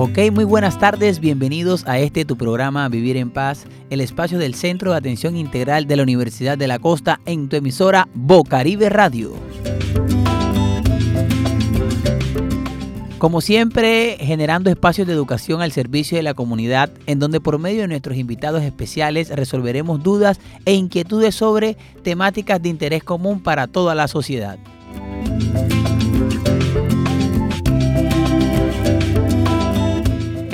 Ok, muy buenas tardes, bienvenidos a este tu programa Vivir en Paz, el espacio del Centro de Atención Integral de la Universidad de la Costa en tu emisora Bocaribe Radio. Como siempre, generando espacios de educación al servicio de la comunidad, en donde por medio de nuestros invitados especiales resolveremos dudas e inquietudes sobre temáticas de interés común para toda la sociedad.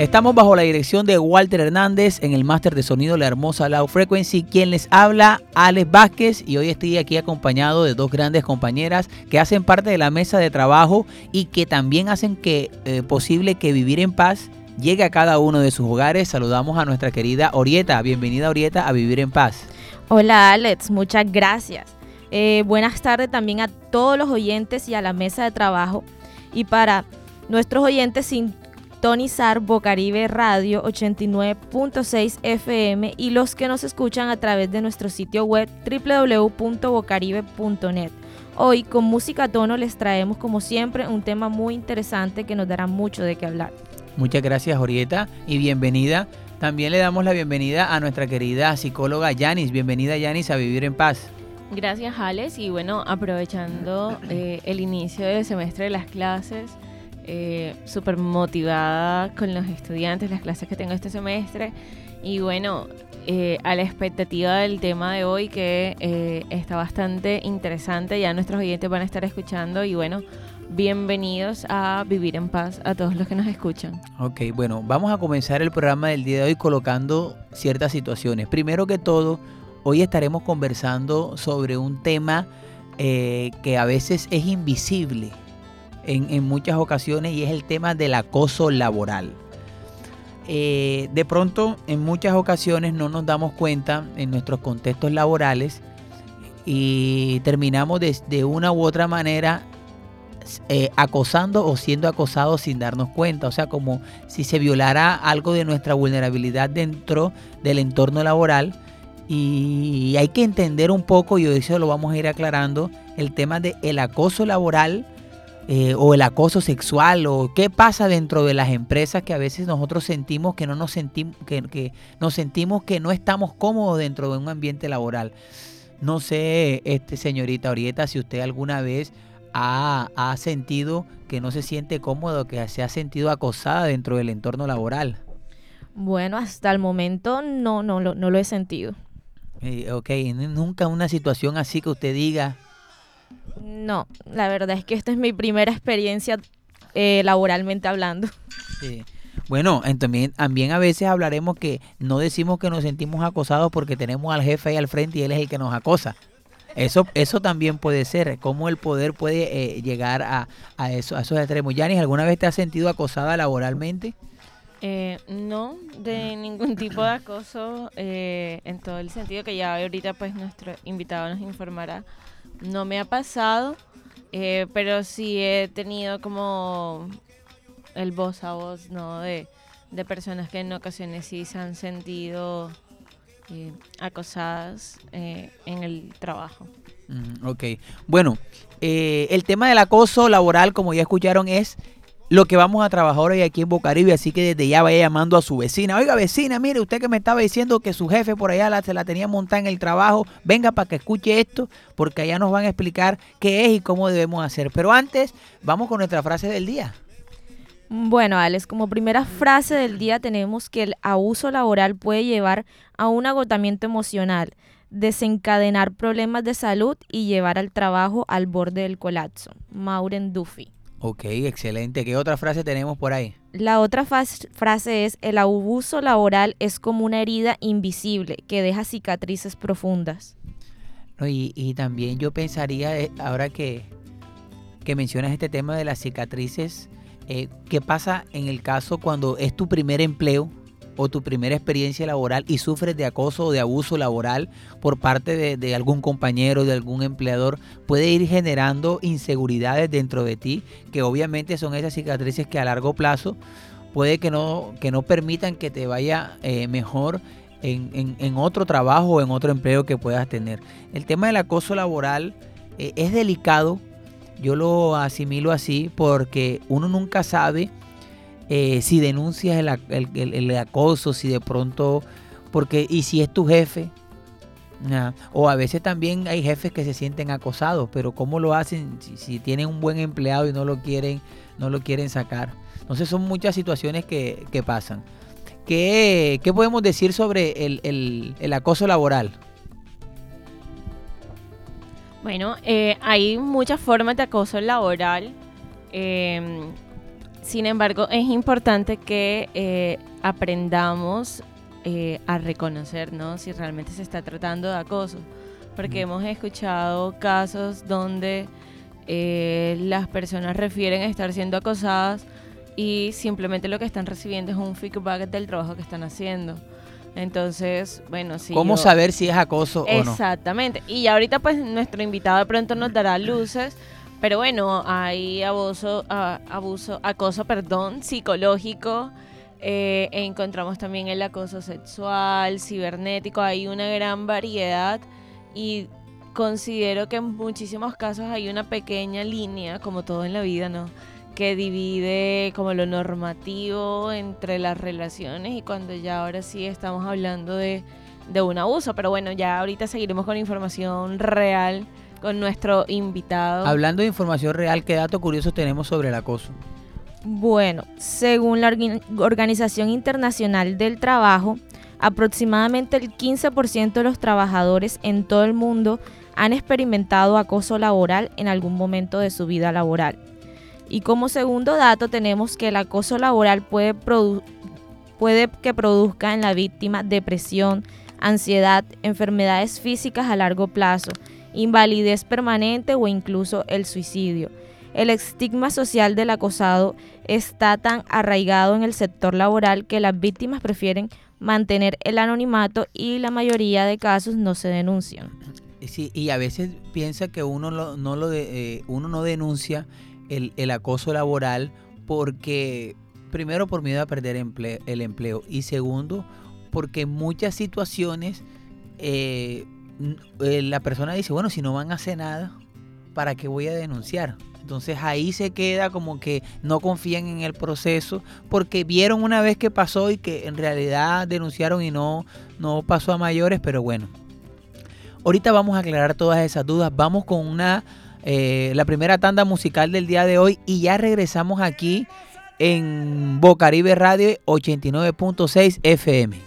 Estamos bajo la dirección de Walter Hernández en el máster de sonido La Hermosa Loud Frequency, quien les habla Alex Vázquez y hoy estoy aquí acompañado de dos grandes compañeras que hacen parte de la mesa de trabajo y que también hacen que eh, posible que vivir en paz llegue a cada uno de sus hogares. Saludamos a nuestra querida Orieta. Bienvenida Orieta a Vivir en Paz. Hola Alex, muchas gracias. Eh, buenas tardes también a todos los oyentes y a la mesa de trabajo. Y para nuestros oyentes sin sintonizar Bocaribe Radio 89.6 FM y los que nos escuchan a través de nuestro sitio web www.bocaribe.net. Hoy con música tono les traemos como siempre un tema muy interesante que nos dará mucho de qué hablar. Muchas gracias Orieta y bienvenida. También le damos la bienvenida a nuestra querida psicóloga Yanis. Bienvenida Yanis a Vivir en Paz. Gracias Alex y bueno, aprovechando eh, el inicio del semestre de las clases, eh, súper motivada con los estudiantes, las clases que tengo este semestre. Y bueno, eh, a la expectativa del tema de hoy que eh, está bastante interesante. Ya nuestros oyentes van a estar escuchando y bueno, bienvenidos a Vivir en Paz a todos los que nos escuchan. Ok, bueno, vamos a comenzar el programa del día de hoy colocando ciertas situaciones. Primero que todo, hoy estaremos conversando sobre un tema que a veces es invisible en, muchas ocasiones y es el tema del acoso laboral. Eh, de pronto, en muchas ocasiones no nos damos cuenta en nuestros contextos laborales y terminamos de, una u otra manera eh, acosando o siendo acosados sin darnos cuenta. O sea, como si se violara algo de nuestra vulnerabilidad dentro del entorno laboral. Y hay que entender un poco, y eso lo vamos a ir aclarando, el tema del el acoso laboral eh, o el acoso sexual o qué pasa dentro de las empresas que a veces nosotros sentimos que no nos sentimos que, nos sentimos que no estamos cómodos dentro de un ambiente laboral. No sé, este señorita Orieta, si usted alguna vez ha, ha sentido que no se siente cómodo, que se ha sentido acosada dentro del entorno laboral. Bueno, hasta el momento no, no, no lo he sentido. Eh, ok, nunca una situación así que usted diga, no, la verdad es que esta es mi primera experiencia eh, laboralmente hablando. Bueno, también, también a veces hablaremos que no decimos que nos sentimos acosados porque tenemos al jefe ahí al frente y él es el que nos acosa. Eso, eso también puede ser, cómo el poder puede eh, llegar a, eso, a esos extremos. Yanis, ¿alguna vez te has sentido acosada laboralmente? Eh, no, de ningún tipo de acoso, en todo el sentido que ya ahorita pues nuestro invitado nos informará no me ha pasado, eh, pero sí he tenido como el voz a voz, ¿no? De, personas que en ocasiones sí se han sentido eh, acosadas eh, en el trabajo. Mm, ok, bueno, el tema del acoso laboral, como ya escucharon, es lo que vamos a trabajar hoy aquí en Bocaribe, así que desde ya vaya llamando a su vecina. Oiga, vecina, mire, usted que me estaba diciendo que su jefe por allá se la tenía montada en el trabajo, venga para que escuche esto, porque allá nos van a explicar qué es y cómo debemos hacer. Pero antes, vamos con nuestra frase del día. Bueno, Alex, como primera frase del día tenemos que el abuso laboral puede llevar a un agotamiento emocional, desencadenar problemas de salud y llevar al trabajo al borde del colapso. Maureen Duffy. Ok, excelente. ¿Qué otra frase tenemos por ahí? La otra frase es, el abuso laboral es como una herida invisible que deja cicatrices profundas. y, también yo pensaría, eh, ahora que, que, mencionas este tema de las cicatrices, eh, ¿qué pasa en el caso cuando es tu primer empleo? O tu primera experiencia laboral y sufres de acoso o de abuso laboral por parte de, algún compañero, de algún empleador, puede ir generando inseguridades dentro de ti, que obviamente son esas cicatrices que a largo plazo puede que no, que no permitan que te vaya eh, mejor en, otro trabajo o en otro empleo que puedas tener. El tema del acoso laboral eh, es delicado, yo lo asimilo así porque uno nunca sabe eh, si denuncias el, el, el, acoso, si de pronto, porque, y si es tu jefe, o a veces también hay jefes que se sienten acosados, pero ¿cómo lo hacen si, tienen un buen empleado y no lo quieren, no lo quieren sacar? Entonces son muchas situaciones que, que pasan. ¿Qué, ¿Qué, podemos decir sobre el, acoso laboral? Bueno, eh, hay muchas formas de acoso laboral. Eh, sin embargo, es importante que eh, aprendamos eh, a reconocer ¿no? si realmente se está tratando de acoso. Porque hemos escuchado casos donde eh, las personas refieren a estar siendo acosadas y simplemente lo que están recibiendo es un feedback del trabajo que están haciendo. Entonces, bueno, sí. ¿Cómo saber si es acoso o no? Exactamente. Y ahorita pues nuestro invitado de pronto nos dará luces pero bueno, hay abuso, abuso acoso, perdón, psicológico. Eh, encontramos también el acoso sexual, cibernético. Hay una gran variedad y considero que en muchísimos casos hay una pequeña línea, como todo en la vida, ¿no? Que divide como lo normativo entre las relaciones y cuando ya ahora sí estamos hablando de, de un abuso. Pero bueno, ya ahorita seguiremos con información real con nuestro invitado. Hablando de información real, ¿qué dato curioso tenemos sobre el acoso? Bueno, según la Organización Internacional del Trabajo, aproximadamente el 15% de los trabajadores en todo el mundo han experimentado acoso laboral en algún momento de su vida laboral. Y como segundo dato tenemos que el acoso laboral puede, puede que produzca en la víctima depresión, ansiedad, enfermedades físicas a largo plazo, invalidez permanente o incluso el suicidio. El estigma social del acosado está tan arraigado en el sector laboral que las víctimas prefieren mantener el anonimato y la mayoría de casos no se denuncian. Sí, y a veces piensa que uno, no, lo de, eh, uno no denuncia el, acoso laboral porque, primero, por miedo a perder el empleo y segundo, porque muchas situaciones eh, la persona dice, bueno, si no van a hacer nada, ¿para qué voy a denunciar? Entonces ahí se queda como que no confían en el proceso porque vieron una vez que pasó y que en realidad denunciaron y no, no pasó a mayores, pero bueno. Ahorita vamos a aclarar todas esas dudas. Vamos con una eh, la primera tanda musical del día de hoy y ya regresamos aquí en Bocaribe Radio 89.6 FM.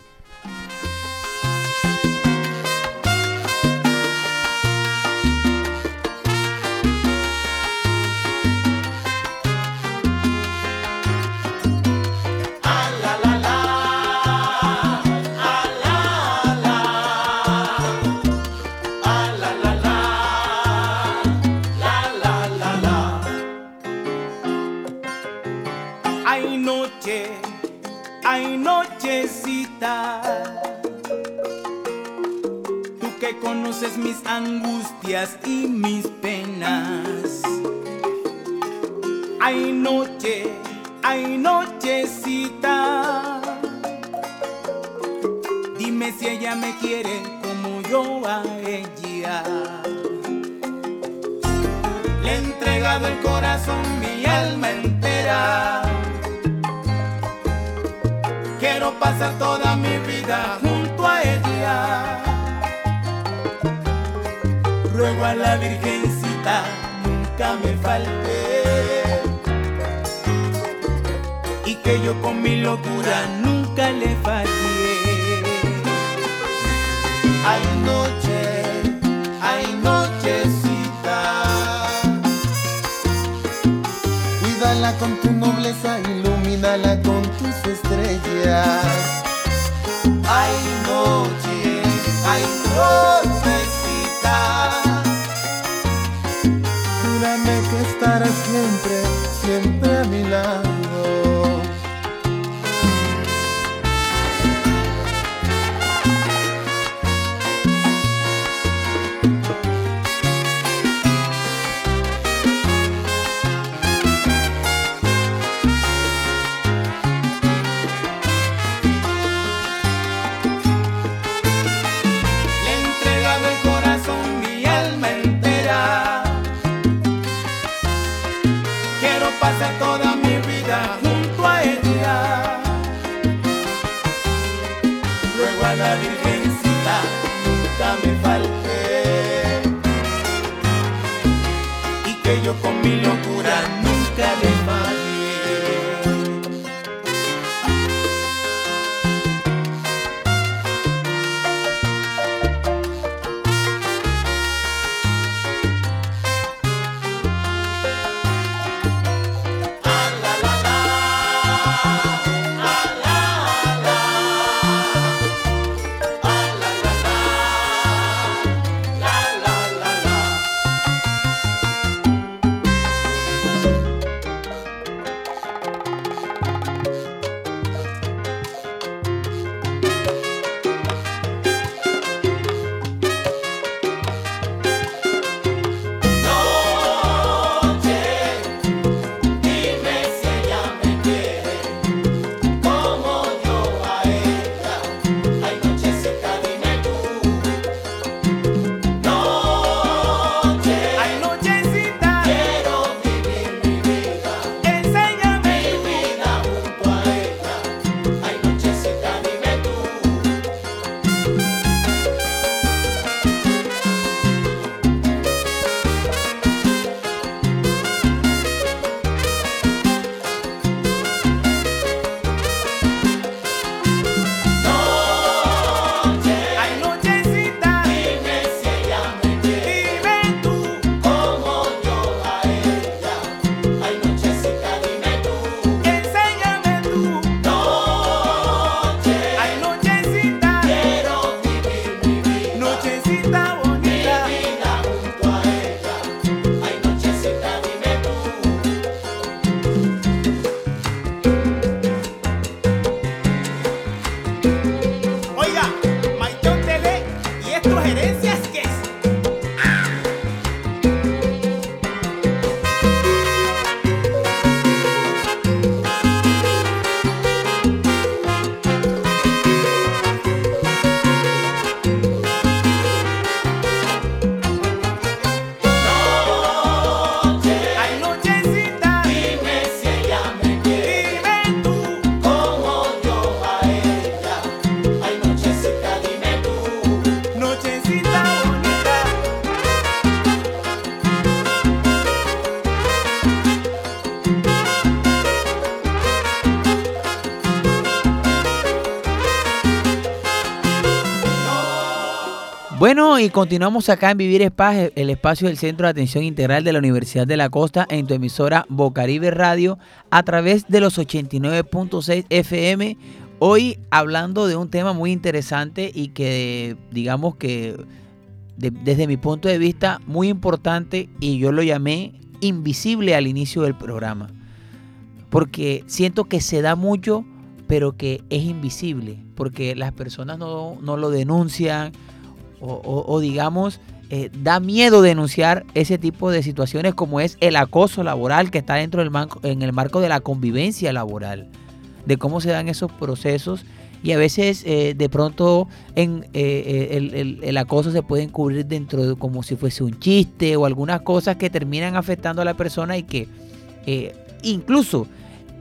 Mis angustias y mis penas. Hay noche, hay nochecita. Dime si ella me quiere como yo a ella. Le he entregado el corazón, mi alma entera. Quiero pasar toda mi vida junto a ella. Ruego a la Virgencita nunca me falte. Y que yo con mi locura nunca le falle. Hay noche, hay nochecita, cuídala con tu nobleza, ilumínala con tus estrellas. Hay noche, hay nochecita que estarás siempre, siempre la virgencita nunca me falte. Y que yo con mi locura. Continuamos acá en Vivir Paz, el espacio del Centro de Atención Integral de la Universidad de la Costa, en tu emisora Bocaribe Radio, a través de los 89.6 FM. Hoy hablando de un tema muy interesante y que, digamos que, de- desde mi punto de vista, muy importante, y yo lo llamé invisible al inicio del programa. Porque siento que se da mucho, pero que es invisible, porque las personas no, no lo denuncian o, o- digamos, eh, da miedo denunciar ese tipo de situaciones como es el acoso laboral que está dentro del marco, en el marco de la convivencia laboral, de cómo se dan esos procesos y a veces eh, de pronto en, eh, eh, el, el- el acoso se puede encubrir dentro de como si fuese un chiste o algunas cosas que terminan afectando a la persona y que eh, incluso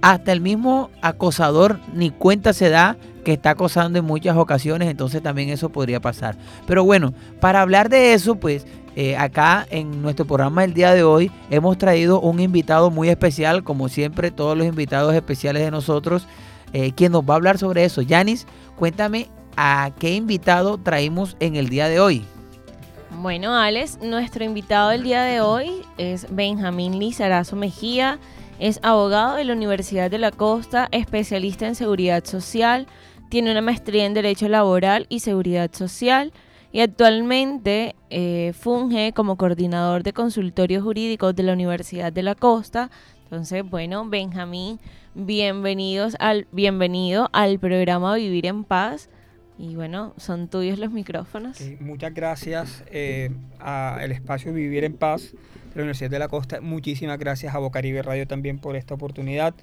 hasta el mismo acosador ni cuenta se da que está acosando en muchas ocasiones, entonces también eso podría pasar. Pero bueno, para hablar de eso, pues eh, acá en nuestro programa del día de hoy hemos traído un invitado muy especial, como siempre todos los invitados especiales de nosotros, eh, quien nos va a hablar sobre eso. Yanis, cuéntame a qué invitado traímos en el día de hoy. Bueno, Alex, nuestro invitado del día de hoy es Benjamín Lizarazo Mejía. Es abogado de la Universidad de la Costa, especialista en seguridad social, tiene una maestría en Derecho Laboral y Seguridad Social y actualmente eh, funge como coordinador de consultorios jurídicos de la Universidad de la Costa. Entonces, bueno, Benjamín, bienvenidos al, bienvenido al programa Vivir en Paz. Y bueno, son tuyos los micrófonos. Muchas gracias eh, al espacio Vivir en Paz la Universidad de la Costa. Muchísimas gracias a Bocaribe Radio también por esta oportunidad.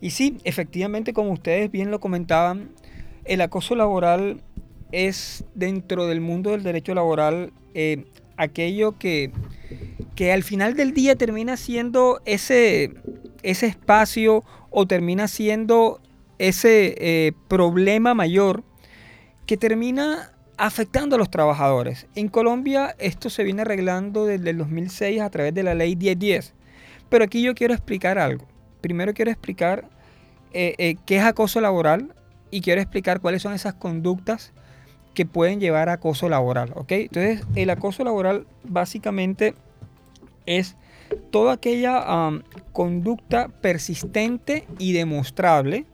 Y sí, efectivamente, como ustedes bien lo comentaban, el acoso laboral es dentro del mundo del derecho laboral eh, aquello que, que al final del día termina siendo ese, ese espacio o termina siendo ese eh, problema mayor que termina afectando a los trabajadores. En Colombia esto se viene arreglando desde el 2006 a través de la ley 1010. Pero aquí yo quiero explicar algo. Primero quiero explicar eh, eh, qué es acoso laboral y quiero explicar cuáles son esas conductas que pueden llevar a acoso laboral, ¿ok? Entonces, el acoso laboral básicamente es toda aquella conducta persistente y demostrable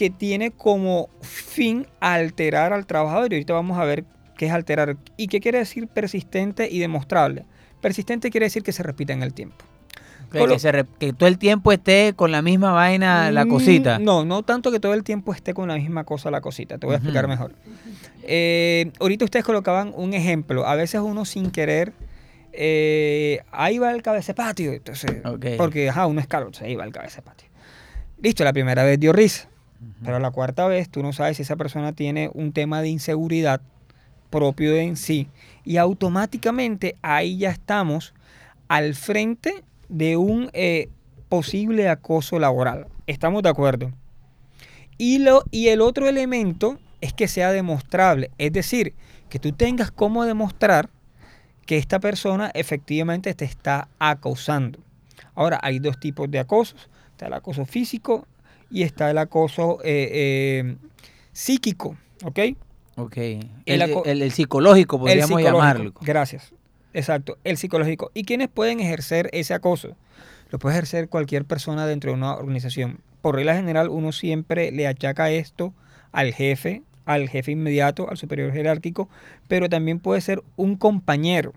que tiene como fin alterar al trabajador. Y ahorita vamos a ver qué es alterar. ¿Y qué quiere decir persistente y demostrable? Persistente quiere decir que se repita en el tiempo. Que, Colo- que se re- que todo el tiempo esté con la misma vaina, la Mm, cosita. No, no tanto que todo el tiempo esté con la misma cosa la cosita. Te voy a explicar mejor. Eh, ahorita ustedes colocaban un ejemplo. A veces uno sin querer, eh, ahí va el cabeza patio. Entonces. Porque, ajá, uno es caro, entonces ahí va el cabeza patio. Listo, la primera vez dio risa. Pero la cuarta vez tú no sabes si esa persona tiene un tema de inseguridad propio en sí. Y automáticamente ahí ya estamos al frente de un eh, posible acoso laboral. ¿Estamos de acuerdo? Y, lo, y el otro elemento es que sea demostrable. Es decir, que tú tengas cómo demostrar que esta persona efectivamente te está acosando. Ahora, hay dos tipos de acosos. Está el acoso físico y está el acoso eh, eh, psíquico. ¿Ok? Ok. El El, aco- el- el psicológico, podríamos psicológico. llamarlo. Gracias. Exacto, el psicológico. ¿Y quiénes pueden ejercer ese acoso? Lo puede ejercer cualquier persona dentro de una organización. Por regla general, uno siempre le achaca esto al jefe, al jefe inmediato, al superior jerárquico, pero también puede ser un compañero.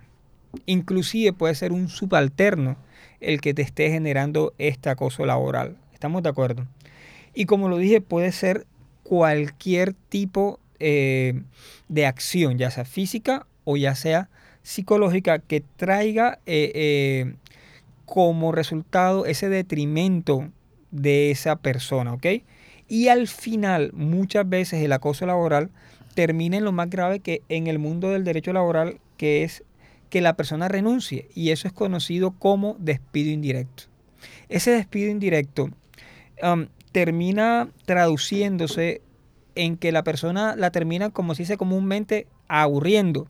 Inclusive puede ser un subalterno el que te esté generando este acoso laboral. ¿Estamos de acuerdo? Y como lo dije, puede ser cualquier tipo eh, de acción, ya sea física o ya sea psicológica, que traiga eh, eh, como resultado ese detrimento de esa persona, ¿ok? Y al final, muchas veces el acoso laboral termina en lo más grave que en el mundo del derecho laboral, que es que la persona renuncie. Y eso es conocido como despido indirecto. Ese despido indirecto termina traduciéndose en que la persona la termina, como se dice comúnmente, aburriendo.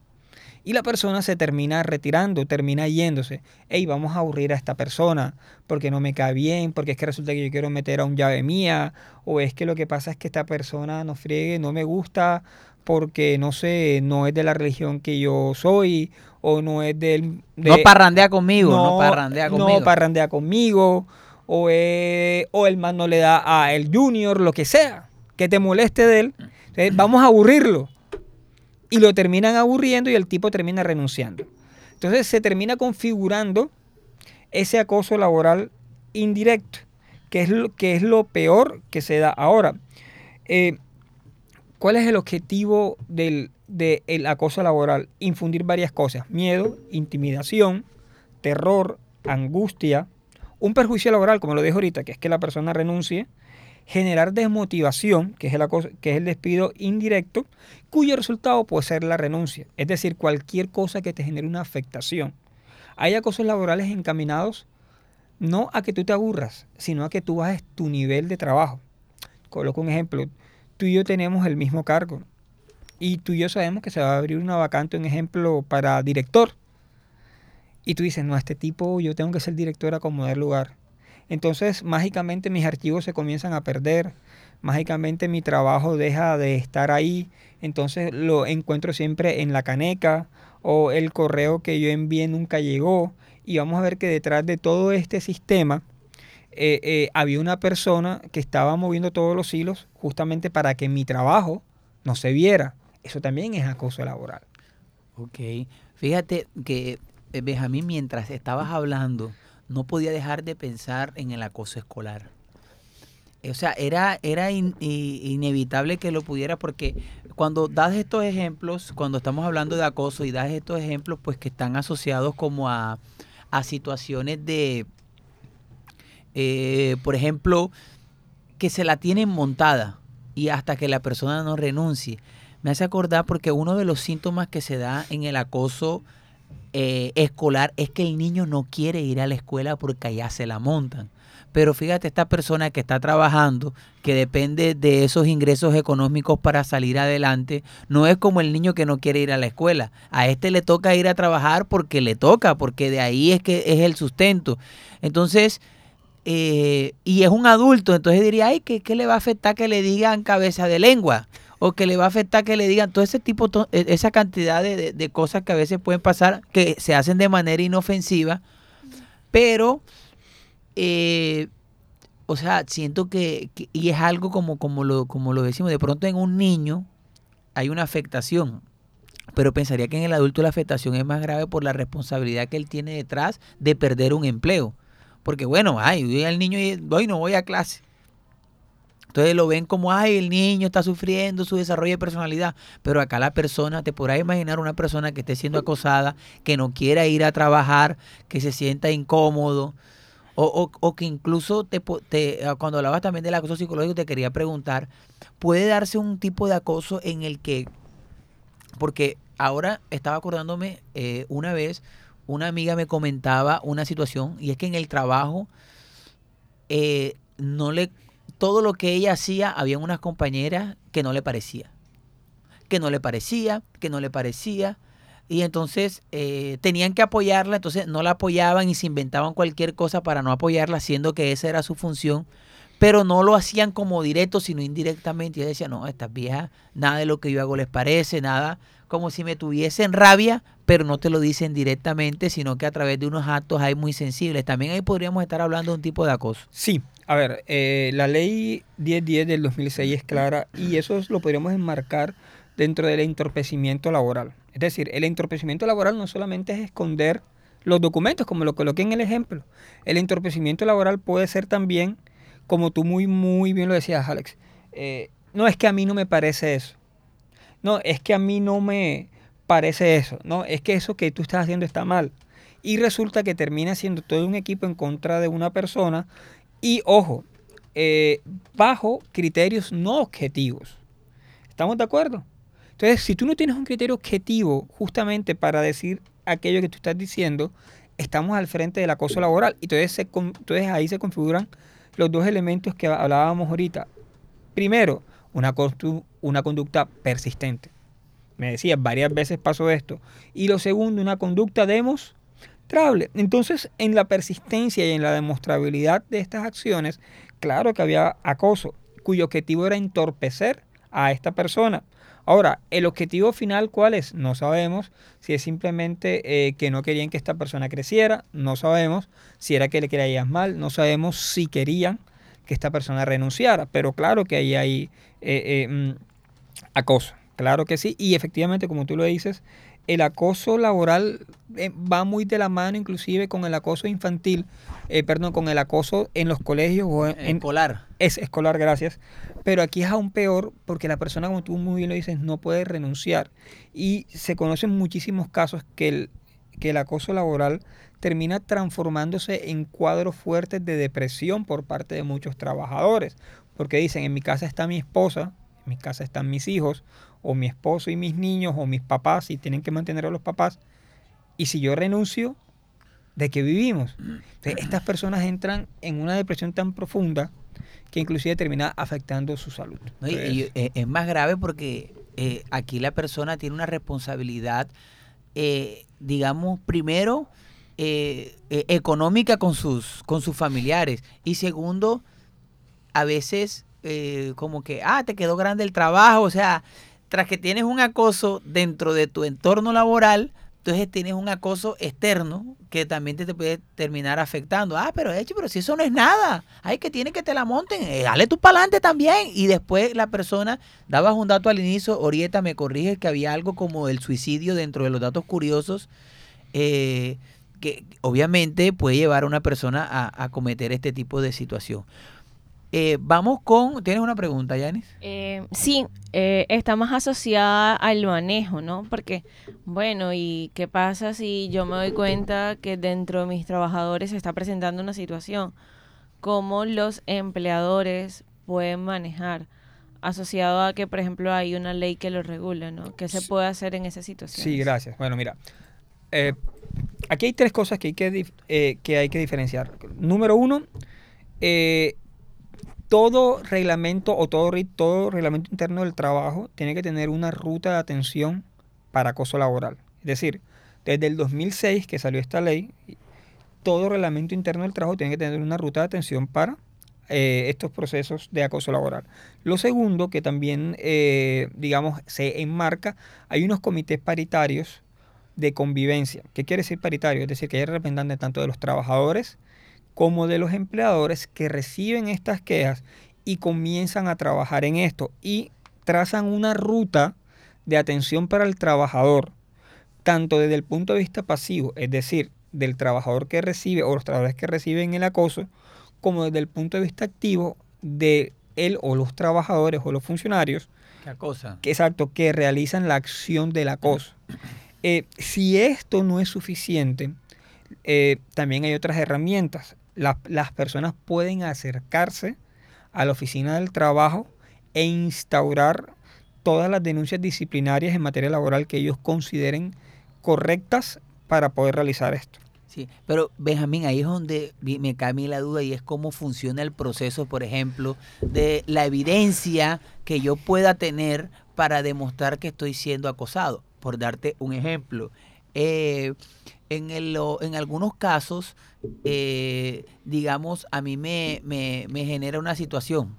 Y la persona se termina retirando, termina yéndose. Hey, vamos a aburrir a esta persona porque no me cae bien, porque es que resulta que yo quiero meter a un llave mía, o es que lo que pasa es que esta persona no friegue, no me gusta porque no sé, no es de la religión que yo soy, o no es del. de- no parrandea conmigo, no, parrandea conmigo. no parrandea conmigo, o, eh, o el man no le da a el junior, lo que sea, que te moleste de él. Entonces, vamos a aburrirlo. Y lo terminan aburriendo y el tipo termina renunciando. Entonces se termina configurando ese acoso laboral indirecto, que es lo, que es lo peor que se da. Ahora, eh, ¿cuál es el objetivo del acoso laboral? Infundir varias cosas. Miedo, intimidación, terror, angustia, un perjuicio laboral, como lo dije ahorita, que es que la persona renuncie, generar desmotivación, que es el, que es el despido indirecto, cuyo resultado puede ser la renuncia, es decir, cualquier cosa que te genere una afectación. Hay acosos laborales encaminados no a que tú te aburras, sino a que tú bajes tu nivel de trabajo. Coloco un ejemplo, tú y yo tenemos el mismo cargo y tú y yo sabemos que se va a abrir una vacante, un ejemplo, para director. Y tú dices, no, a este tipo yo tengo que ser director a como dar lugar. Entonces, mágicamente mis archivos se comienzan a perder, mágicamente mi trabajo deja de estar ahí, entonces lo encuentro siempre en la caneca o el correo que yo envié nunca llegó. Y vamos a ver que detrás de todo este sistema eh, eh, había una persona que estaba moviendo todos los hilos justamente para que mi trabajo no se viera. Eso también es acoso laboral. Ok. Fíjate que, Benjamín, mientras estabas hablando, no podía dejar de pensar en el acoso escolar. Eh, O sea, era, era in- inevitable que lo pudiera porque cuando das estos ejemplos, cuando estamos hablando de acoso y das estos ejemplos, pues que están asociados como a, a situaciones de, eh, por ejemplo, que se la tienen montada y hasta que la persona no renuncie. Me hace acordar porque uno de los síntomas que se da en el acoso eh, escolar es que el niño no quiere ir a la escuela porque allá se la montan. Pero fíjate, esta persona que está trabajando, que depende de esos ingresos económicos para salir adelante, no es como el niño que no quiere ir a la escuela. A este le toca ir a trabajar porque le toca, porque de ahí es que es el sustento. Entonces, eh, y es un adulto, entonces diría, ay, ¿qué, ¿qué le va a afectar que le digan cabeza de lengua? O que le va a afectar que le digan todo ese tipo, e- esa cantidad de, cosas que a veces pueden pasar, que se hacen de manera inofensiva, pero, eh, o sea, siento que, y es algo como, como, lo, como lo decimos, de pronto en un niño hay una afectación, pero pensaría que en el adulto la afectación es más grave por la responsabilidad que él tiene detrás de perder un empleo. Porque bueno, ay, el niño y- hoy no voy a clase. Entonces lo ven como, ay, el niño está sufriendo su desarrollo de personalidad. Pero acá la persona, te podrás imaginar una persona que esté siendo acosada, que no quiera ir a trabajar, que se sienta incómodo, o, o- o que incluso te, te- ah, cuando hablabas también del acoso psicológico, te quería preguntar, ¿puede darse un tipo de acoso en el que, porque ahora estaba acordándome eh, una vez, una amiga me comentaba una situación, y es que en el trabajo, eh, no le todo lo que ella hacía, había unas compañeras que no le parecía. Que no le parecía, que no le parecía. Y entonces eh, tenían que apoyarla, entonces no la apoyaban y se inventaban cualquier cosa para no apoyarla, siendo que esa era su función. Pero no lo hacían como directo, sino indirectamente. Y ella decía, no, estas viejas, nada de lo que yo hago les parece, nada, como si me tuviesen rabia, pero no te lo dicen directamente, sino que a través de unos actos ahí muy sensibles. También ahí podríamos estar hablando de un tipo de acoso. Sí, a ver, eh, la ley 1010 del 2006 es clara y eso es- lo podríamos enmarcar dentro del entorpecimiento laboral. Es decir, el entorpecimiento laboral no solamente es esconder los documentos, como lo coloqué en el ejemplo. El entorpecimiento laboral puede ser también, como tú muy, muy bien lo decías, Alex, eh, no es que a mí no me parece eso. No, es que a mí no me parece eso. No, es que eso que tú estás haciendo está mal. Y resulta que termina siendo todo un equipo en contra de una persona y ojo, eh, bajo criterios no objetivos. ¿Estamos de acuerdo? Entonces, si tú no tienes un criterio objetivo justamente para decir aquello que tú estás diciendo, estamos al frente del acoso laboral. Y entonces, ahí se configuran los dos elementos que hablábamos ahorita. Primero, una, una conducta persistente. Me decía, varias veces pasó esto. Y lo segundo, una conducta Entonces, en la persistencia y en la demostrabilidad de estas acciones, claro que había acoso, cuyo objetivo era entorpecer a esta persona. Ahora, el objetivo final, ¿cuál es? No sabemos. Si es simplemente eh, que no querían que esta persona creciera, no sabemos. Si era que le creían mal, no sabemos si querían que esta persona renunciara, pero claro que ahí hay eh, eh, mm, acoso, claro que sí, y efectivamente, como tú lo dices, el acoso laboral eh, va muy de la mano inclusive con el acoso infantil, eh, perdón, con el acoso en los colegios o en, en- Escolar. es escolar, gracias. Pero aquí es aún peor porque la persona, como tú muy bien lo dices, no puede renunciar. Y se conocen muchísimos casos que el, que el acoso laboral termina transformándose en cuadros fuertes de depresión por parte de muchos trabajadores. Porque dicen, en mi casa está mi esposa, en mi casa están mis hijos, o mi esposo y mis niños, o mis papás, y tienen que mantener a los papás. Y si yo renuncio, ¿de qué vivimos? Entonces, estas personas entran en una depresión tan profunda que inclusive termina afectando su salud. ¿no? Y- Entonces, y, eh, es más grave porque eh, aquí la persona tiene una responsabilidad, eh, digamos, primero, eh, económica con sus, con sus familiares. Y segundo, a veces eh, como que, ah, te quedó grande el trabajo. O sea, tras que tienes un acoso dentro de tu entorno laboral, entonces tienes un acoso externo que también te, puede terminar afectando. Ah, pero hecho, pero si eso no es nada. Ay, que tiene que te la monten. Eh, dale tú para adelante también. Y después la persona, dabas un dato al inicio, Orieta me corrige que había algo como el suicidio dentro de los datos curiosos. eh, que obviamente puede llevar a una persona a, a cometer este tipo de situación. Eh, vamos con. ¿Tienes una pregunta, Yanis? Eh, sí, eh, está más asociada al manejo, ¿no? Porque, bueno, ¿y qué pasa si yo me doy cuenta que dentro de mis trabajadores se está presentando una situación? ¿Cómo los empleadores pueden manejar? Asociado a que, por ejemplo, hay una ley que lo regula, ¿no? ¿Qué se puede hacer en esa situación? Sí, gracias. Bueno, mira, eh, aquí hay tres cosas que hay que, eh, que hay que diferenciar. Número uno, eh, todo reglamento o todo, reglamento interno del trabajo tiene que tener una ruta de atención para acoso laboral. Es decir, desde el 2006 que salió esta ley, todo reglamento interno del trabajo tiene que tener una ruta de atención para eh, estos procesos de acoso laboral. Lo segundo, que también, eh, digamos, se enmarca, hay unos comités paritarios de convivencia. ¿Qué quiere decir paritario? Es decir, que hay representantes tanto de los trabajadores como de los empleadores que reciben estas quejas y comienzan a trabajar en esto y trazan una ruta de atención para el trabajador, tanto desde el punto de vista pasivo, es decir, del trabajador que recibe o los trabajadores que reciben el acoso, como desde el punto de vista activo de él o los trabajadores o los funcionarios ¿Qué cosa? que, exacto, que realizan la acción del acoso. Eh, si esto no es suficiente, eh, también hay otras herramientas. La- las personas pueden acercarse a la oficina del trabajo e instaurar todas las denuncias disciplinarias en materia laboral que ellos consideren correctas para poder realizar esto. Sí, pero Benjamín, ahí es donde me cae la duda y es cómo funciona el proceso, por ejemplo, de la evidencia que yo pueda tener para demostrar que estoy siendo acosado. Por darte un ejemplo, eh, en, el- en algunos casos, eh, digamos, a mí me, me- me genera una situación.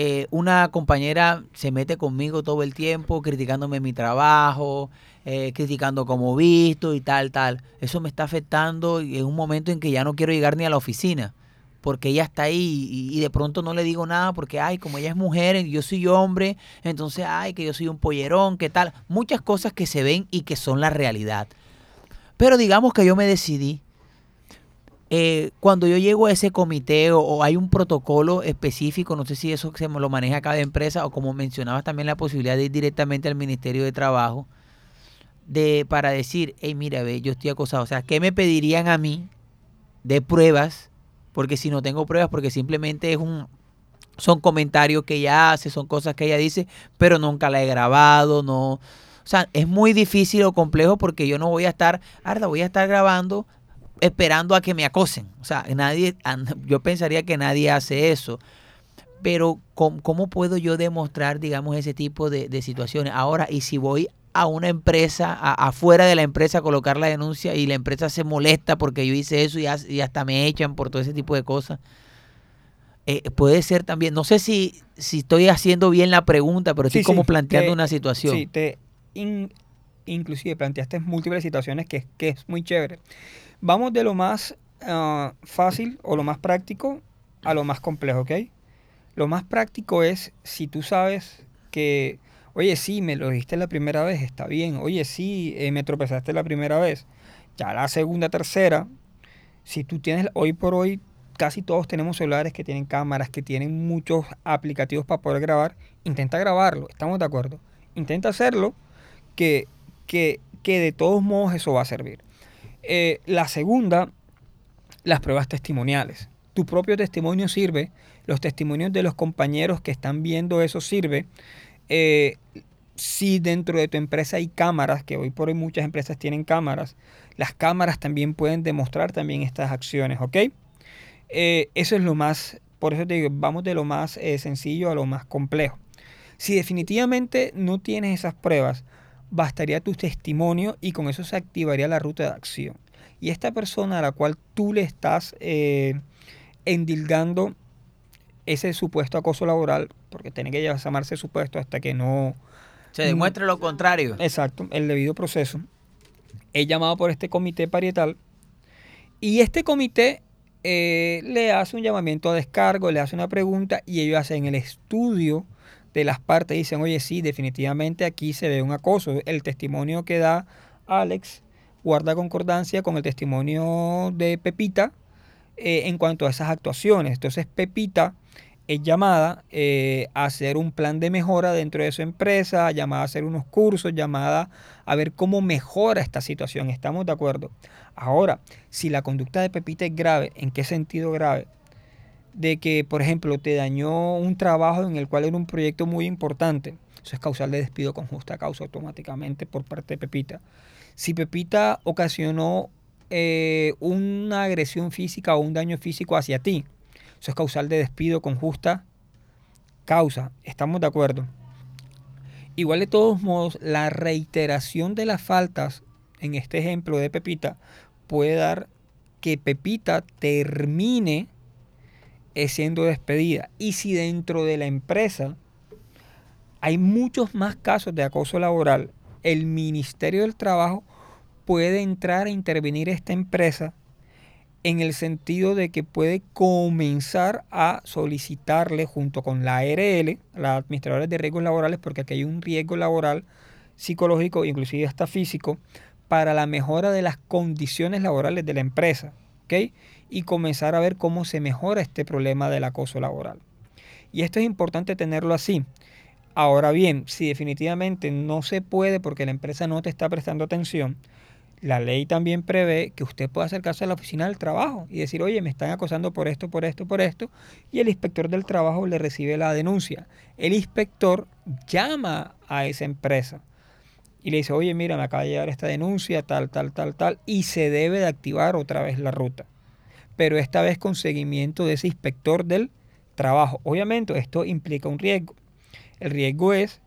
Eh, una compañera se mete conmigo todo el tiempo criticándome mi trabajo, eh, criticando como visto y tal, tal. Eso me está afectando y en un momento en que ya no quiero llegar ni a la oficina, porque ella está ahí y, y de pronto no le digo nada porque, ay, como ella es mujer y yo soy hombre, entonces, ay, que yo soy un pollerón, que tal. Muchas cosas que se ven y que son la realidad. Pero digamos que yo me decidí, eh, cuando yo llego a ese comité o, o hay un protocolo específico, no sé si eso se lo maneja cada empresa o como mencionabas también la posibilidad de ir directamente al Ministerio de Trabajo, de para decir, hey, mira, ve, yo estoy acosado. O sea, ¿qué me pedirían a mí de pruebas? Porque si no tengo pruebas, porque simplemente es un son comentarios que ella hace, son cosas que ella dice, pero nunca la he grabado, no. O sea, es muy difícil o complejo porque yo no voy a estar, Arda, voy a estar grabando esperando a que me acosen. O sea, nadie, yo pensaría que nadie hace eso. Pero ¿cómo, puedo yo demostrar, digamos, ese tipo de, de situaciones? Ahora, y si voy a una empresa, a- afuera de la empresa a colocar la denuncia y la empresa se molesta porque yo hice eso y, as- y hasta me echan por todo ese tipo de cosas. Eh, puede ser también, no sé si, si estoy haciendo bien la pregunta, pero estoy Sí, como sí, planteando te- una situación. Sí, te in- inclusive planteaste múltiples situaciones que, que es muy chévere. Vamos de lo más ah, fácil o lo más práctico a lo más complejo, ¿ok? Lo más práctico es si tú sabes que, oye, sí, me lo dijiste la primera vez, está bien. Oye, sí, eh, me tropezaste la primera vez. Ya la segunda, tercera, si tú tienes, hoy por hoy, casi todos tenemos celulares que tienen cámaras, que tienen muchos aplicativos para poder grabar, intenta grabarlo, estamos de acuerdo. Intenta hacerlo, que, que, que de todos modos eso va a servir. Eh, la segunda, las pruebas testimoniales. Tu propio testimonio sirve, los testimonios de los compañeros que están viendo eso sirve. Eh, si dentro de tu empresa hay cámaras, que hoy por hoy muchas empresas tienen cámaras, las cámaras también pueden demostrar también estas acciones, ¿ok? Eh, eso es lo más, por eso te digo, vamos de lo más eh, sencillo a lo más complejo. Si definitivamente no tienes esas pruebas, bastaría tu testimonio y con eso se activaría la ruta de acción. Y esta persona a la cual tú le estás endilgando ese supuesto acoso laboral, porque tiene que llamarse supuesto hasta que no... Se demuestre lo contrario. Exacto, el debido proceso. Es llamado por este comité parietal y este comité eh, le hace un llamamiento a descargo, le hace una pregunta y ellos hacen el estudio de las partes. Dicen, oye, sí, definitivamente aquí se ve un acoso. El testimonio que da Alex guarda concordancia con el testimonio de Pepita eh, en cuanto a esas actuaciones. Entonces Pepita es llamada eh, a hacer un plan de mejora dentro de su empresa, llamada a hacer unos cursos, llamada a ver cómo mejora esta situación. ¿Estamos de acuerdo? Ahora, si la conducta de Pepita es grave, ¿en qué sentido grave? De que, por ejemplo, te dañó un trabajo en el cual era un proyecto muy importante. Eso es causal de despido con justa causa automáticamente por parte de Pepita. Si Pepita ocasionó eh, una agresión física o un daño físico hacia ti. Eso es causal de despido con justa causa. ¿Estamos de acuerdo? Igual de todos modos, la reiteración de las faltas, en este ejemplo de Pepita, puede dar que Pepita termine siendo despedida. Y si dentro de la empresa hay muchos más casos de acoso laboral, el Ministerio del Trabajo puede entrar a intervenir esta empresa en el sentido de que puede comenzar a solicitarle junto con la ARL, las administradoras de riesgos laborales, porque aquí hay un riesgo laboral psicológico, inclusive hasta físico, para la mejora de las condiciones laborales de la empresa, ¿ok? Y comenzar a ver cómo se mejora este problema del acoso laboral. Y esto es importante tenerlo así. Ahora bien, si definitivamente no se puede porque la empresa no te está prestando atención, la ley también prevé que usted pueda acercarse a la oficina del trabajo y decir, oye, me están acosando por esto, por esto, por esto, y el inspector del trabajo le recibe la denuncia. El inspector llama a esa empresa y le dice, oye, mira, me acaba de llegar esta denuncia, tal, tal, tal, tal, y se debe de activar otra vez la ruta. Pero esta vez con seguimiento de ese inspector del trabajo. Obviamente esto implica un riesgo. El riesgo es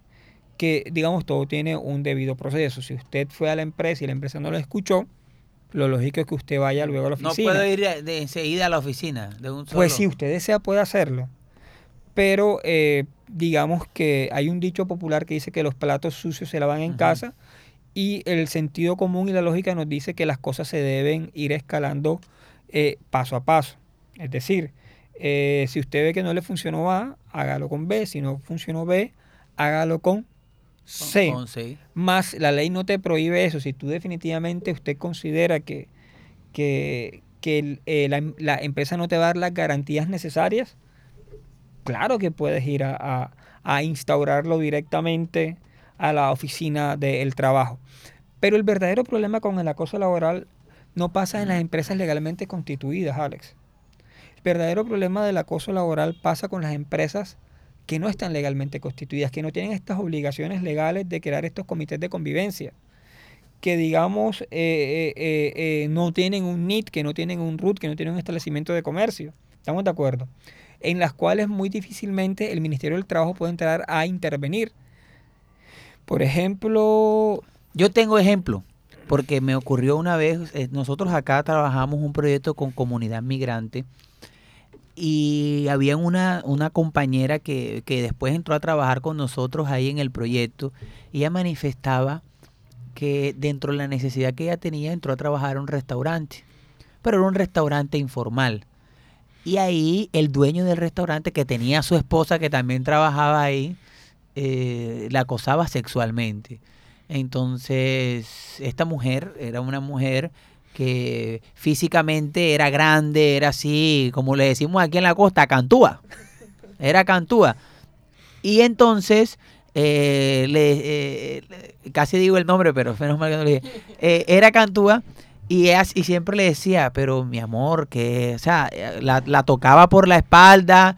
que, digamos, todo tiene un debido proceso. Si usted fue a la empresa y la empresa no lo escuchó, lo lógico es que usted vaya luego a la No oficina. puedo ir de, enseguida a la oficina. De un solo. Pues si usted desea puede hacerlo. Pero eh, digamos que hay un dicho popular que dice que los platos sucios se lavan en casa y el sentido común y la lógica nos dice que las cosas se deben ir escalando eh, paso a paso. Es decir, eh, si usted ve que no le funcionó A, hágalo con B. Si no funcionó B, hágalo Con- C. C. Más la ley no te prohíbe eso. Si tú definitivamente usted considera que, que, que el- eh, la, la empresa no te va a dar las garantías necesarias, claro que puedes ir a, a- a instaurarlo directamente a la oficina del trabajo. Pero el verdadero problema con el acoso laboral no pasa en las empresas legalmente constituidas, Alex. El verdadero problema del acoso laboral pasa con las empresas que no están legalmente constituidas, que no tienen estas obligaciones legales de crear estos comités de convivencia, que digamos eh, eh, eh, no tienen un NIT, que no tienen un RUT, que no tienen un establecimiento de comercio. ¿Estamos de acuerdo? En las cuales muy difícilmente el Ministerio del Trabajo puede entrar a intervenir. Por ejemplo, Yo tengo ejemplo, porque me ocurrió una vez, nosotros acá trabajamos un proyecto con comunidad migrante y había una, una compañera que, que después entró a trabajar con nosotros ahí en el proyecto y ella manifestaba que dentro de la necesidad que ella tenía entró a trabajar en un restaurante, pero era un restaurante informal. Y ahí el dueño del restaurante que tenía a su esposa que también trabajaba ahí, eh, la acosaba sexualmente. Entonces, esta mujer era una mujer que físicamente era grande, era así, como le decimos aquí en la costa, cantúa. Era cantúa. Y entonces, eh, le, eh, casi digo el nombre, pero menos mal que no le dije. Eh, era cantúa y, ella- y siempre le decía, pero mi amor, que, o sea, la, la tocaba por la espalda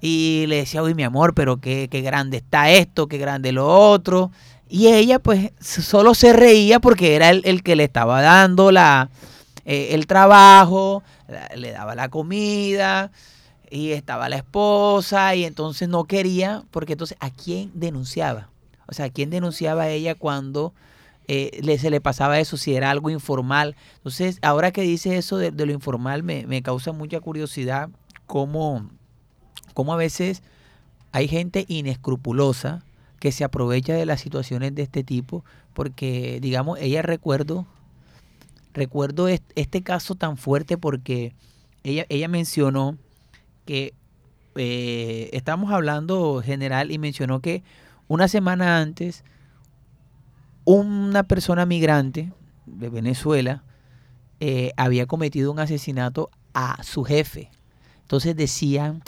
y le decía, uy, mi amor, pero qué, qué grande está esto, qué grande lo otro. Y ella pues solo se reía porque era el, el que le estaba dando la, eh, el trabajo, le daba la comida y estaba la esposa y entonces no quería porque entonces ¿a quién denunciaba? O sea, ¿a quién denunciaba a ella cuando eh, le, se le pasaba eso, si era algo informal? Entonces, ahora que dice eso de, de lo informal, me, me causa mucha curiosidad cómo, cómo a veces hay gente inescrupulosa que se aprovecha de las situaciones de este tipo, porque, digamos, ella recuerdo, recuerdo est- este caso tan fuerte porque ella, ella mencionó que eh, estamos hablando general y mencionó que una semana antes una persona migrante de Venezuela eh, había cometido un asesinato a su jefe. Entonces decían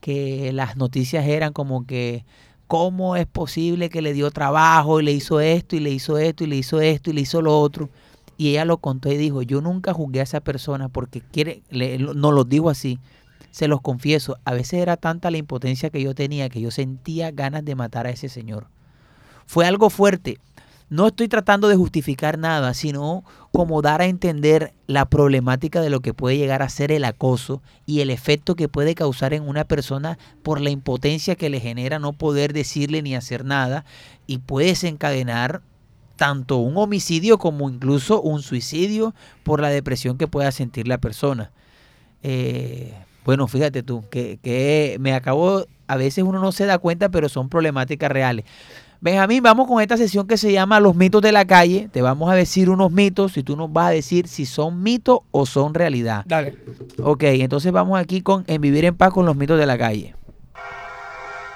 que las noticias eran como que cómo es posible que le dio trabajo y le hizo esto y le hizo esto y le hizo esto y le hizo lo otro. Y ella lo contó y dijo, yo nunca juzgué a esa persona porque quiere, no lo digo así, se los confieso, a veces era tanta la impotencia que yo tenía que yo sentía ganas de matar a ese señor. Fue algo fuerte, no estoy tratando de justificar nada, sino como dar a entender la problemática de lo que puede llegar a ser el acoso y el efecto que puede causar en una persona por la impotencia que le genera no poder decirle ni hacer nada y puede desencadenar tanto un homicidio como incluso un suicidio por la depresión que pueda sentir la persona. Eh, bueno, fíjate tú, que, que me acabo, a veces uno no se da cuenta, pero son problemáticas reales. Benjamín, vamos con esta sesión que se llama Los mitos de la calle. Te vamos a decir unos mitos y tú nos vas a decir si son mitos o son realidad. Dale. Ok, entonces vamos aquí con En Vivir en Paz con los mitos de la calle.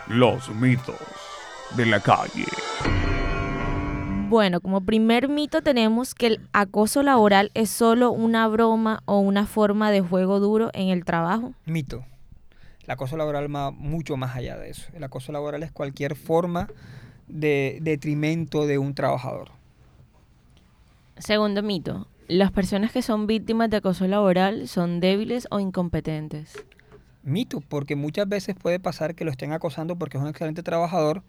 Los mitos de la calle. Bueno, como primer mito tenemos que el acoso laboral es solo una broma o una forma de juego duro en el trabajo. Mito. El acoso laboral va mucho más allá de eso. El acoso laboral es cualquier forma de detrimento de un trabajador. Segundo mito. Las personas que son víctimas de acoso laboral son débiles o incompetentes. Mito, porque muchas veces puede pasar que lo estén acosando porque es un excelente trabajador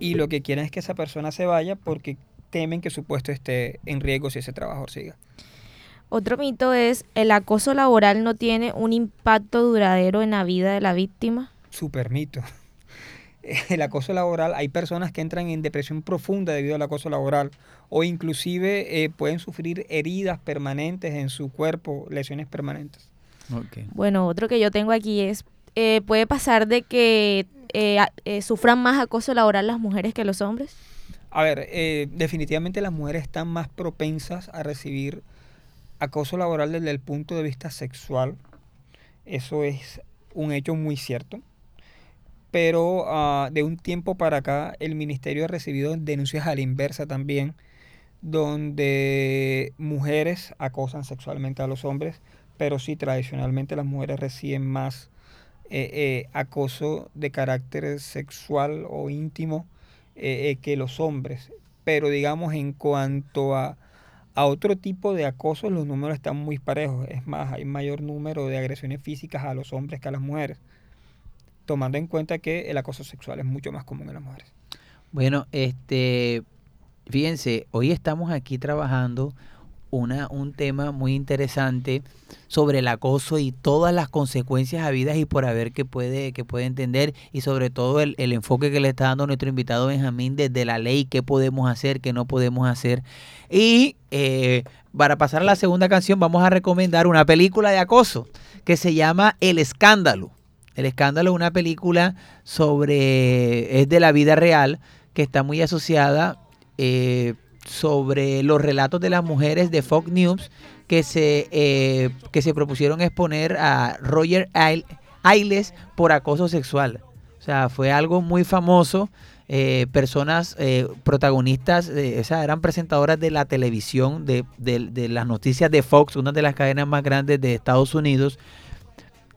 y lo que quieren es que esa persona se vaya porque temen que su puesto esté en riesgo si ese trabajador siga. Otro mito es el acoso laboral no tiene un impacto duradero en la vida de la víctima. Super mito. El acoso laboral, hay personas que entran en depresión profunda debido al acoso laboral o inclusive eh, pueden sufrir heridas permanentes en su cuerpo, lesiones permanentes. Bueno, otro que yo tengo aquí es, eh, puede pasar de que eh, a- eh, sufran más acoso laboral las mujeres que los hombres. A ver, eh, definitivamente las mujeres están más propensas a recibir acoso laboral desde el punto de vista sexual. Eso es un hecho muy cierto. Pero ah, de un tiempo para acá el ministerio ha recibido denuncias a la inversa también, donde mujeres acosan sexualmente a los hombres, pero sí tradicionalmente las mujeres reciben más eh, eh, acoso de carácter sexual o íntimo eh, que los hombres. Pero digamos en cuanto a, a otro tipo de acoso, los números están muy parejos. Es más, hay mayor número de agresiones físicas a los hombres que a las mujeres. Tomando en cuenta que el acoso sexual es mucho más común en las mujeres. Bueno, este, fíjense, hoy estamos aquí trabajando una, un tema muy interesante sobre el acoso y todas las consecuencias habidas y por haber que puede, que puede entender y sobre todo el, el enfoque que le está dando nuestro invitado Benjamín desde la ley, qué podemos hacer, qué no podemos hacer. Y eh, para pasar a la segunda canción vamos a recomendar una película de acoso que se llama El Escándalo. El Escándalo es una película sobre, es de la vida real, que está muy asociada eh, sobre los relatos de las mujeres de Fox News que se, eh, que se propusieron exponer a Roger Ail- Ailes por acoso sexual. O sea, fue algo muy famoso. eh, personas eh, protagonistas, eh, sea, eran presentadoras de la televisión, de, de- de las noticias de Fox, una de las cadenas más grandes de Estados Unidos,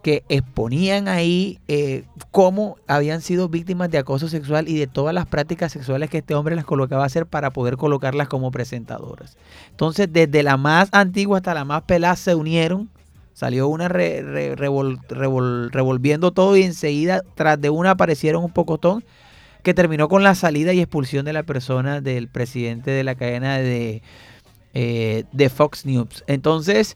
que exponían ahí eh, cómo habían sido víctimas de acoso sexual y de todas las prácticas sexuales que este hombre las colocaba a hacer para poder colocarlas como presentadoras. Entonces, desde la más antigua hasta la más pelada se unieron. Salió una re- re- revol- revol- revolviendo todo y enseguida tras de una aparecieron un pocotón que terminó con la salida y expulsión de la persona del presidente de la cadena de, eh, de Fox News. Entonces,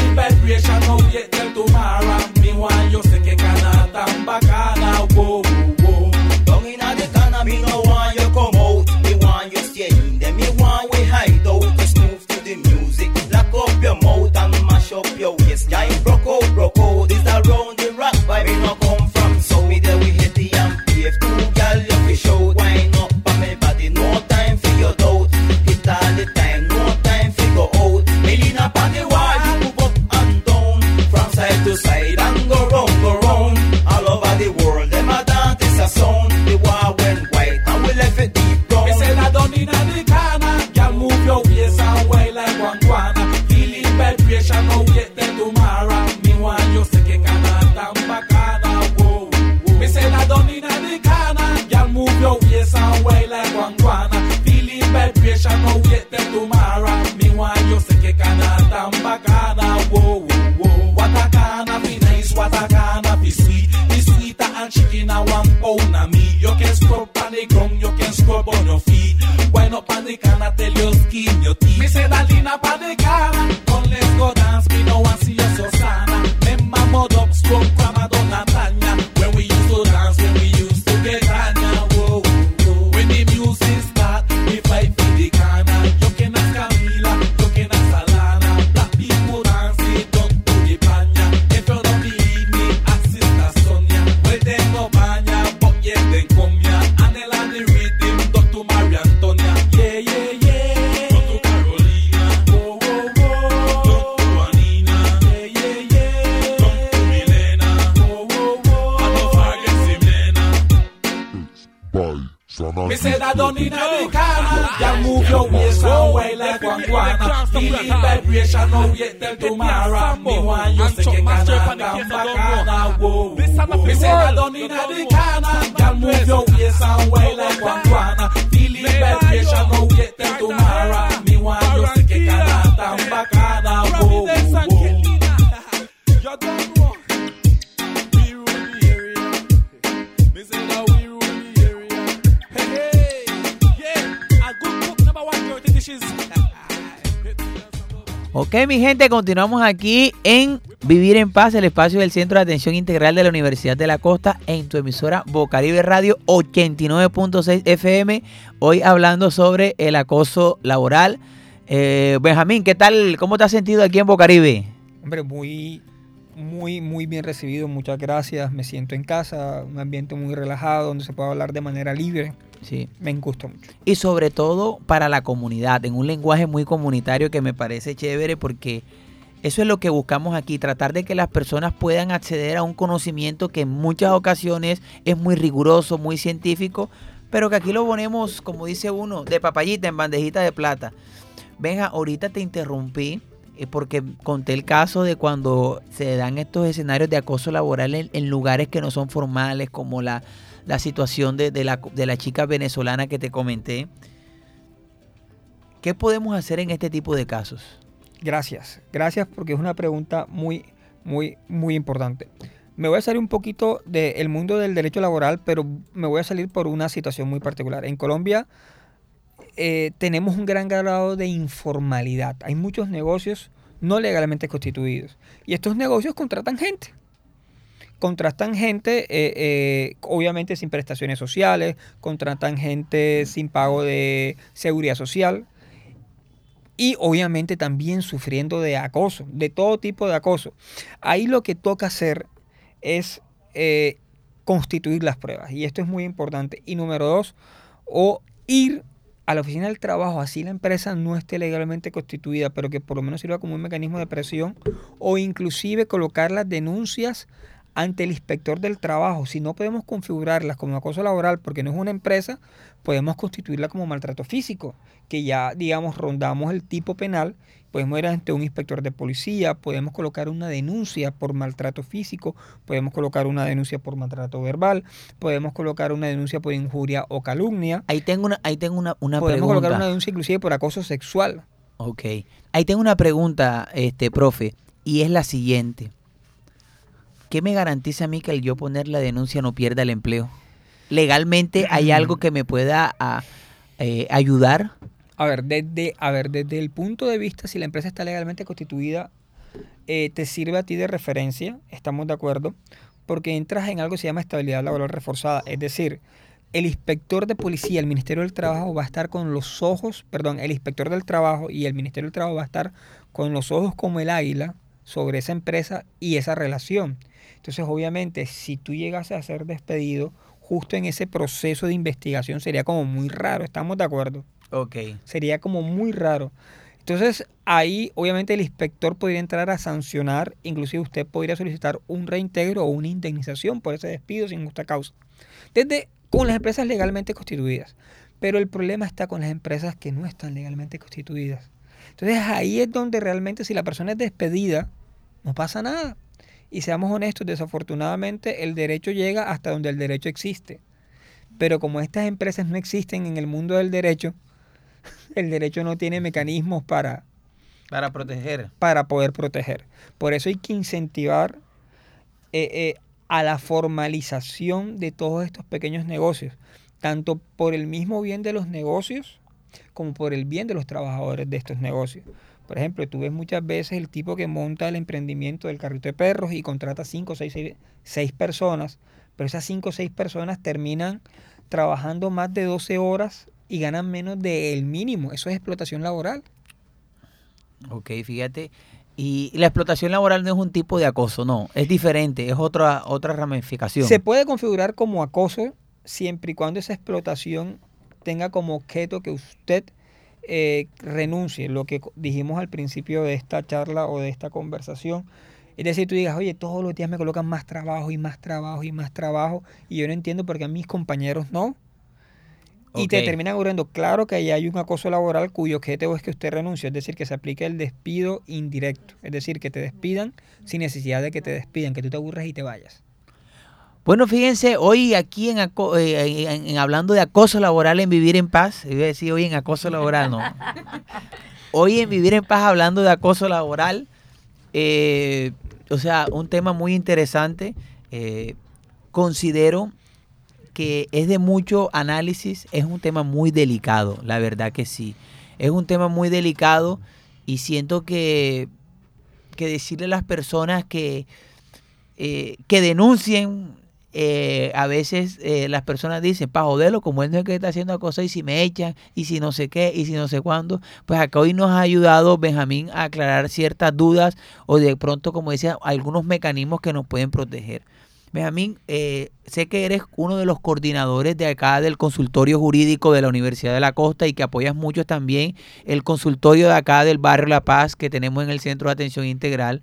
vibration, now yet till tomorrow. Me want you que canata bacana. Whoa, whoa. Down inna the corner, me no want you come out. Me want you stay in there. Me want we hide out. Just move to the music. Lock up your mouth and mash up your waist. Yeah, broke out, broke out. This around the rock vibe. Me no una mi Yo que es pro panicón, yo que es pro bono fi Bueno, panicana, te los guiño ti. Me se da lina panicana Feeling vibration, no yet till tomorrow. Me want you to get Ghana, down bacana. Whoa. Me say that don't need any corner. You move your waist and way Ok, mi gente, continuamos aquí en Vivir en Paz, el espacio del Centro de Atención Integral de la Universidad de la Costa, en tu emisora Bocaribe Radio 89.6 FM. Hoy hablando sobre el acoso laboral. Eh, Benjamín, ¿qué tal? ¿Cómo te has sentido aquí en Bocaribe? Hombre, muy, muy, muy bien recibido. Muchas gracias. Me siento en casa, un ambiente muy relajado donde se puede hablar de manera libre. Sí. Me gusta mucho. y sobre todo para la comunidad, en un lenguaje muy comunitario que me parece chévere porque eso es lo que buscamos aquí, tratar de que las personas puedan acceder a un conocimiento que en muchas ocasiones es muy riguroso, muy científico, pero que aquí lo ponemos, como dice uno, de papayita en bandejita de plata. Venga, ahorita te interrumpí porque conté el caso de cuando se dan estos escenarios de acoso laboral en, en lugares que no son formales, como la, la situación de, de la, de la chica venezolana que te comenté. ¿Qué podemos hacer en este tipo de casos? Gracias. Gracias porque es una pregunta muy, muy, muy importante. Me voy a salir un poquito del mundo del derecho laboral, pero me voy a salir por una situación muy particular. En Colombia eh, tenemos un gran grado de informalidad. Hay muchos negocios no legalmente constituidos. Y estos negocios contratan gente. Contratan gente, eh, eh, obviamente sin prestaciones sociales, contratan gente sin pago de seguridad social y obviamente también sufriendo de acoso, de todo tipo de acoso. Ahí lo que toca hacer es constituir las pruebas y esto es muy importante. Y número dos, o ir a la oficina del trabajo, así la empresa no esté legalmente constituida, pero que por lo menos sirva como un mecanismo de presión, o inclusive colocar las denuncias ante el inspector del trabajo. Si no podemos configurarlas como acoso laboral porque no es una empresa, podemos constituirla como maltrato físico, que ya, digamos, rondamos el tipo penal. Podemos ir ante un inspector de policía, podemos colocar una denuncia por maltrato físico, podemos colocar una denuncia por maltrato verbal, podemos colocar una denuncia por injuria o calumnia, Ahí tengo una, ahí tengo una, una podemos pregunta. colocar una denuncia inclusive por acoso sexual. Ok. Ahí tengo una pregunta, este, profe, y es la siguiente. ¿Qué me garantiza a mí que al yo poner la denuncia no pierda el empleo? ¿Legalmente hay algo que me pueda a, eh, ayudar? A ver, desde, a ver, desde el punto de vista, si la empresa está legalmente constituida, eh, te sirve a ti de referencia, estamos de acuerdo, porque entras en algo que se llama estabilidad laboral reforzada. Es decir, el inspector de policía, el Ministerio del Trabajo va a estar con los ojos, perdón, el inspector del trabajo y el Ministerio del Trabajo va a estar con los ojos como el águila sobre esa empresa y esa relación. Entonces, obviamente, si tú llegas a ser despedido, justo en ese proceso de investigación sería como muy raro, ¿estamos de acuerdo? Ok. sería como muy raro. Entonces ahí obviamente el inspector podría entrar a sancionar, inclusive usted podría solicitar un reintegro o una indemnización por ese despido sin justa causa. Desde con las empresas legalmente constituidas. Pero el problema está con las empresas que no están legalmente constituidas. Entonces ahí es donde realmente si la persona es despedida, no pasa nada. Y seamos honestos, desafortunadamente el derecho llega hasta donde el derecho existe. Pero como estas empresas no existen en el mundo del derecho, el derecho no tiene mecanismos para, Para proteger. para poder proteger. Por eso hay que incentivar eh, eh, a la formalización de todos estos pequeños negocios. tanto por el mismo bien de los negocios como por el bien de los trabajadores de estos negocios. Por ejemplo, tú ves muchas veces el tipo que monta el emprendimiento del carrito de perros y contrata 5 o 6, personas, pero esas 5 o 6 personas terminan trabajando más de 12 horas y ganan menos del mínimo. Eso es explotación laboral. Ok, fíjate. Y la explotación laboral no es un tipo de acoso, no, es diferente, es otra, otra ramificación. Se puede configurar como acoso siempre y cuando esa explotación tenga como objeto que usted eh, renuncie, lo que dijimos al principio de esta charla o de esta conversación. Es decir, tú digas, oye, todos los días me colocan más trabajo y más trabajo y más trabajo y yo no entiendo por qué a mis compañeros no. Y te terminan ocurriendo, claro que ahí hay un acoso laboral cuyo objetivo es que usted renuncie, es decir, que se aplique el despido indirecto, es decir, que te despidan sin necesidad de que te despidan, que tú te aburres y te vayas. Bueno, fíjense, hoy aquí en, aco- eh, en- en hablando de acoso laboral en Vivir en Paz, iba a decir hoy en acoso laboral, no. Hoy en Vivir en Paz hablando de acoso laboral, eh, o sea, un tema muy interesante. eh, considero que es de mucho análisis, es un tema muy delicado, la verdad que sí. Es un tema muy delicado y siento que, que decirle a las personas que, eh, que denuncien, eh, a veces eh, las personas dicen, para joderlo, como él no es que está haciendo cosas y si me echan, y si no sé qué, y si no sé cuándo, pues acá hoy nos ha ayudado Benjamín a aclarar ciertas dudas o de pronto, como decía, algunos mecanismos que nos pueden proteger. Benjamín, eh, sé que eres uno de los coordinadores de acá del consultorio jurídico de la Universidad de la Costa y que apoyas mucho también el consultorio de acá del barrio La Paz que tenemos en el Centro de Atención Integral.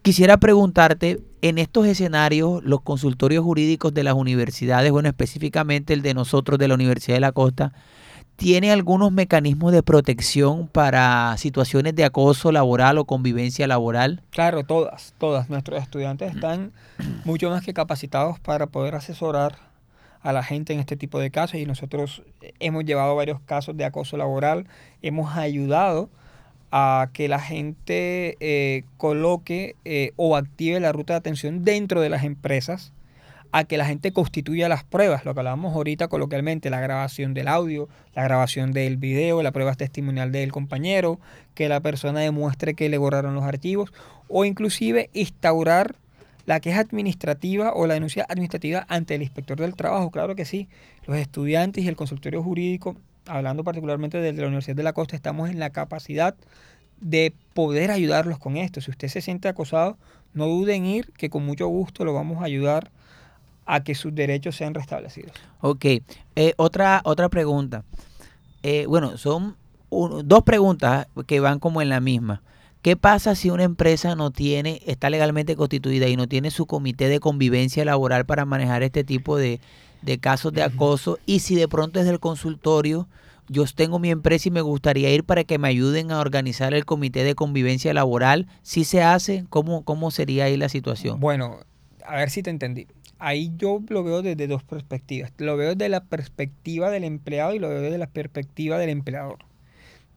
Quisiera preguntarte, en estos escenarios, los consultorios jurídicos de las universidades, bueno, específicamente el de nosotros de la Universidad de la Costa, ¿tiene algunos mecanismos de protección para situaciones de acoso laboral o convivencia laboral? Claro, todas, todas. Nuestros estudiantes están mucho más que capacitados para poder asesorar a la gente en este tipo de casos y nosotros hemos llevado varios casos de acoso laboral, hemos ayudado a que la gente eh, coloque eh, o active la ruta de atención dentro de las empresas, a que la gente constituya las pruebas, lo que hablábamos ahorita coloquialmente, la grabación del audio, la grabación del video, la prueba testimonial del compañero, que la persona demuestre que le borraron los archivos, o inclusive instaurar la queja administrativa o la denuncia administrativa ante el inspector del trabajo. Claro que sí, los estudiantes y el consultorio jurídico, hablando particularmente desde la Universidad de la Costa, estamos en la capacidad de poder ayudarlos con esto. Si usted se siente acosado, no dude en ir, que con mucho gusto lo vamos a ayudar a que sus derechos sean restablecidos. Ok, eh, otra, otra pregunta. Eh, bueno, son un- dos preguntas que van como en la misma. ¿Qué pasa si una empresa no tiene, está legalmente constituida y no tiene su comité de convivencia laboral para manejar este tipo de, de casos de acoso? Y si de pronto es del consultorio, yo tengo mi empresa y me gustaría ir para que me ayuden a organizar el comité de convivencia laboral. Si se hace, ¿cómo, cómo sería ahí la situación? Bueno, a ver si te entendí. Ahí yo lo veo desde dos perspectivas. Lo veo desde la perspectiva del empleado y lo veo desde la perspectiva del empleador.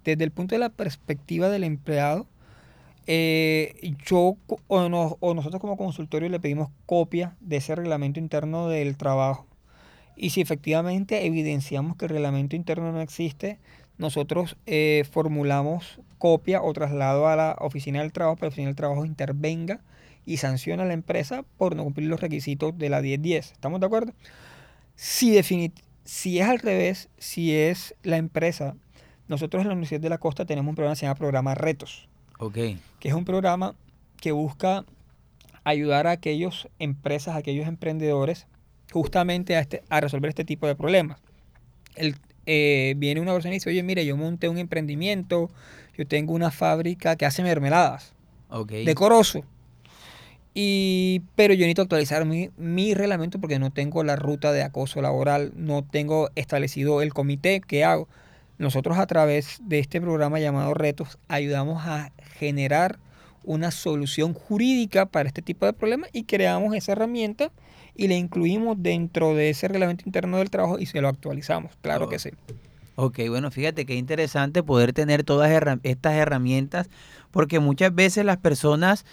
Desde el punto de la perspectiva del empleado, eh, yo o, no- o nosotros como consultorio le pedimos copia de ese reglamento interno del trabajo. Y si efectivamente evidenciamos que el reglamento interno no existe, nosotros eh, formulamos copia o traslado a la oficina del trabajo para que la oficina del trabajo intervenga y sanciona a la empresa por no cumplir los requisitos de la 1010. ¿Estamos de acuerdo? Si, si es al revés, si es la empresa, nosotros en la Universidad de la Costa tenemos un programa que se llama Programa Retos Ok, que es un programa que busca ayudar a aquellas empresas, a aquellos emprendedores, justamente a, este, a resolver este tipo de problemas. El, eh, viene una persona y dice, oye, mire, yo monté un emprendimiento, yo tengo una fábrica que hace mermeladas, ok. decoroso. Y, pero yo necesito actualizar mi, mi reglamento porque no tengo la ruta de acoso laboral, no tengo establecido el comité. ¿Qué hago? Nosotros a través de este programa llamado Retos ayudamos a generar una solución jurídica para este tipo de problemas y creamos esa herramienta y la incluimos dentro de ese reglamento interno del trabajo y se lo actualizamos. Claro Oh. que sí. Ok, bueno, fíjate qué interesante poder tener todas estas herramientas, porque muchas veces las personas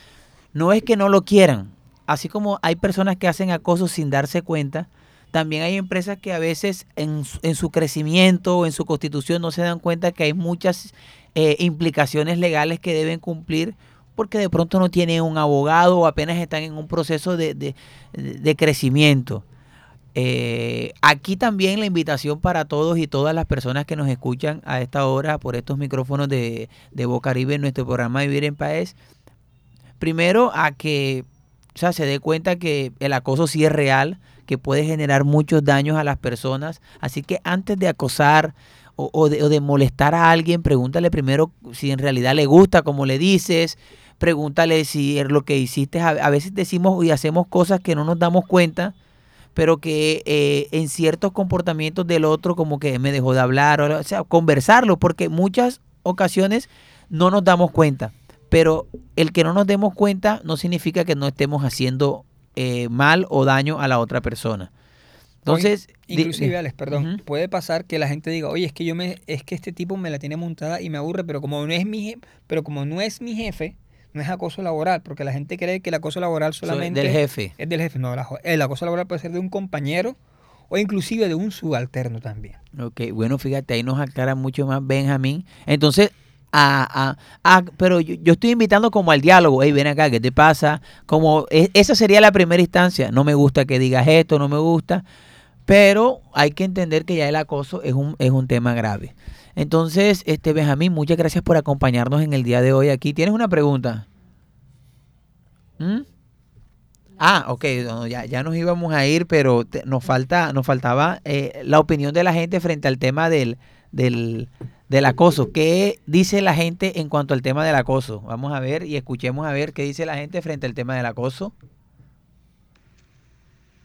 no es que no lo quieran, así como hay personas que hacen acoso sin darse cuenta, también hay empresas que a veces en, en su crecimiento o en su constitución no se dan cuenta que hay muchas eh, implicaciones legales que deben cumplir porque de pronto no tienen un abogado o apenas están en un proceso de, de- de crecimiento. Eh, aquí también la invitación para todos y todas las personas que nos escuchan a esta hora por estos micrófonos de, de Bocaribe en nuestro programa Vivir en Paz. Primero a que sea, se dé cuenta que el acoso sí es real, que puede generar muchos daños a las personas. Así que antes de acosar o, de, o de molestar a alguien, pregúntale primero si en realidad le gusta como le dices. Pregúntale si es lo que hiciste. A, a veces decimos y hacemos cosas que no nos damos cuenta pero que eh, en ciertos comportamientos del otro como que me dejó de hablar, o, o sea, conversarlo, porque muchas ocasiones no nos damos cuenta, pero el que no nos demos cuenta no significa que no estemos haciendo eh, mal o daño a la otra persona. Entonces, Inclusive, di- Alex, perdón, puede pasar que la gente diga, oye, es que yo me, es que este tipo me la tiene montada y me aburre, pero como no es mi jefe, pero como no es mi jefe, no es acoso laboral, porque la gente cree que el acoso laboral so- solamente del jefe. es del jefe. No, la el acoso laboral puede ser de un compañero o inclusive de un subalterno también. Ok, bueno, fíjate, ahí nos aclara mucho más Benjamín. Entonces, a, a- a- pero yo, yo estoy invitando como al diálogo. Hey, ven acá, ¿qué te pasa? Como e- esa sería la primera instancia. No me gusta que digas esto, no me gusta. Pero hay que entender que ya el acoso es un, es un tema grave. Entonces, este Benjamín, muchas gracias por acompañarnos en el día de hoy aquí. ¿Tienes una pregunta? ¿Mm? Ah, ok, ya, ya nos íbamos a ir, pero nos falta, nos faltaba eh, la opinión de la gente frente al tema del, del, del acoso. ¿Qué dice la gente en cuanto al tema del acoso? Vamos a ver y escuchemos a ver qué dice la gente frente al tema del acoso.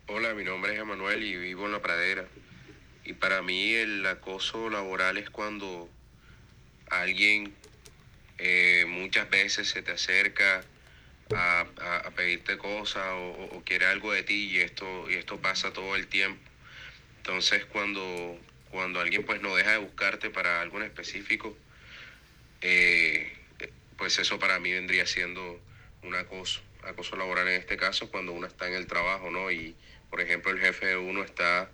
Hola, mi nombre es Emanuel y vivo en la pradera. Y para mí el acoso laboral es cuando alguien eh, muchas veces se te acerca a, pedirte cosas o, o- o quiere algo de ti y esto, y esto pasa todo el tiempo. Entonces cuando, cuando alguien pues no deja de buscarte para algo en específico, eh, pues eso para mí vendría siendo un acoso, acoso laboral en este caso cuando uno está en el trabajo, ¿no? Y por ejemplo el jefe de uno está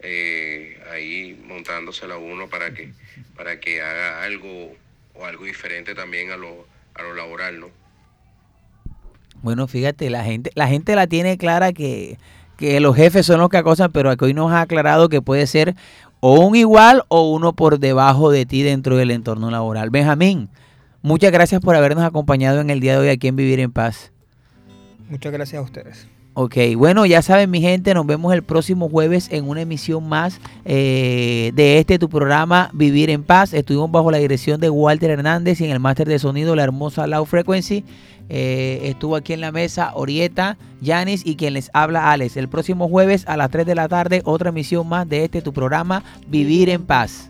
eh, ahí montándosela a uno para que, para que haga algo o algo diferente también a lo, a lo laboral, ¿no? Bueno, fíjate, la gente, la gente la tiene clara que, que los jefes son los que acosan, pero aquí hoy nos ha aclarado que puede ser o un igual o uno por debajo de ti dentro del entorno laboral. Benjamín, muchas gracias por habernos acompañado en el día de hoy aquí en Vivir en Paz. Muchas gracias a ustedes. Ok, bueno, ya saben mi gente, nos vemos el próximo jueves en una emisión más eh, de este tu programa Vivir en Paz. Estuvimos bajo la dirección de Walter Hernández y en el máster de sonido la hermosa Low Frequency. Eh, estuvo aquí en la mesa Orieta, Yanis y quien les habla Alex. El próximo jueves a las 3 de la tarde otra emisión más de este tu programa Vivir en Paz.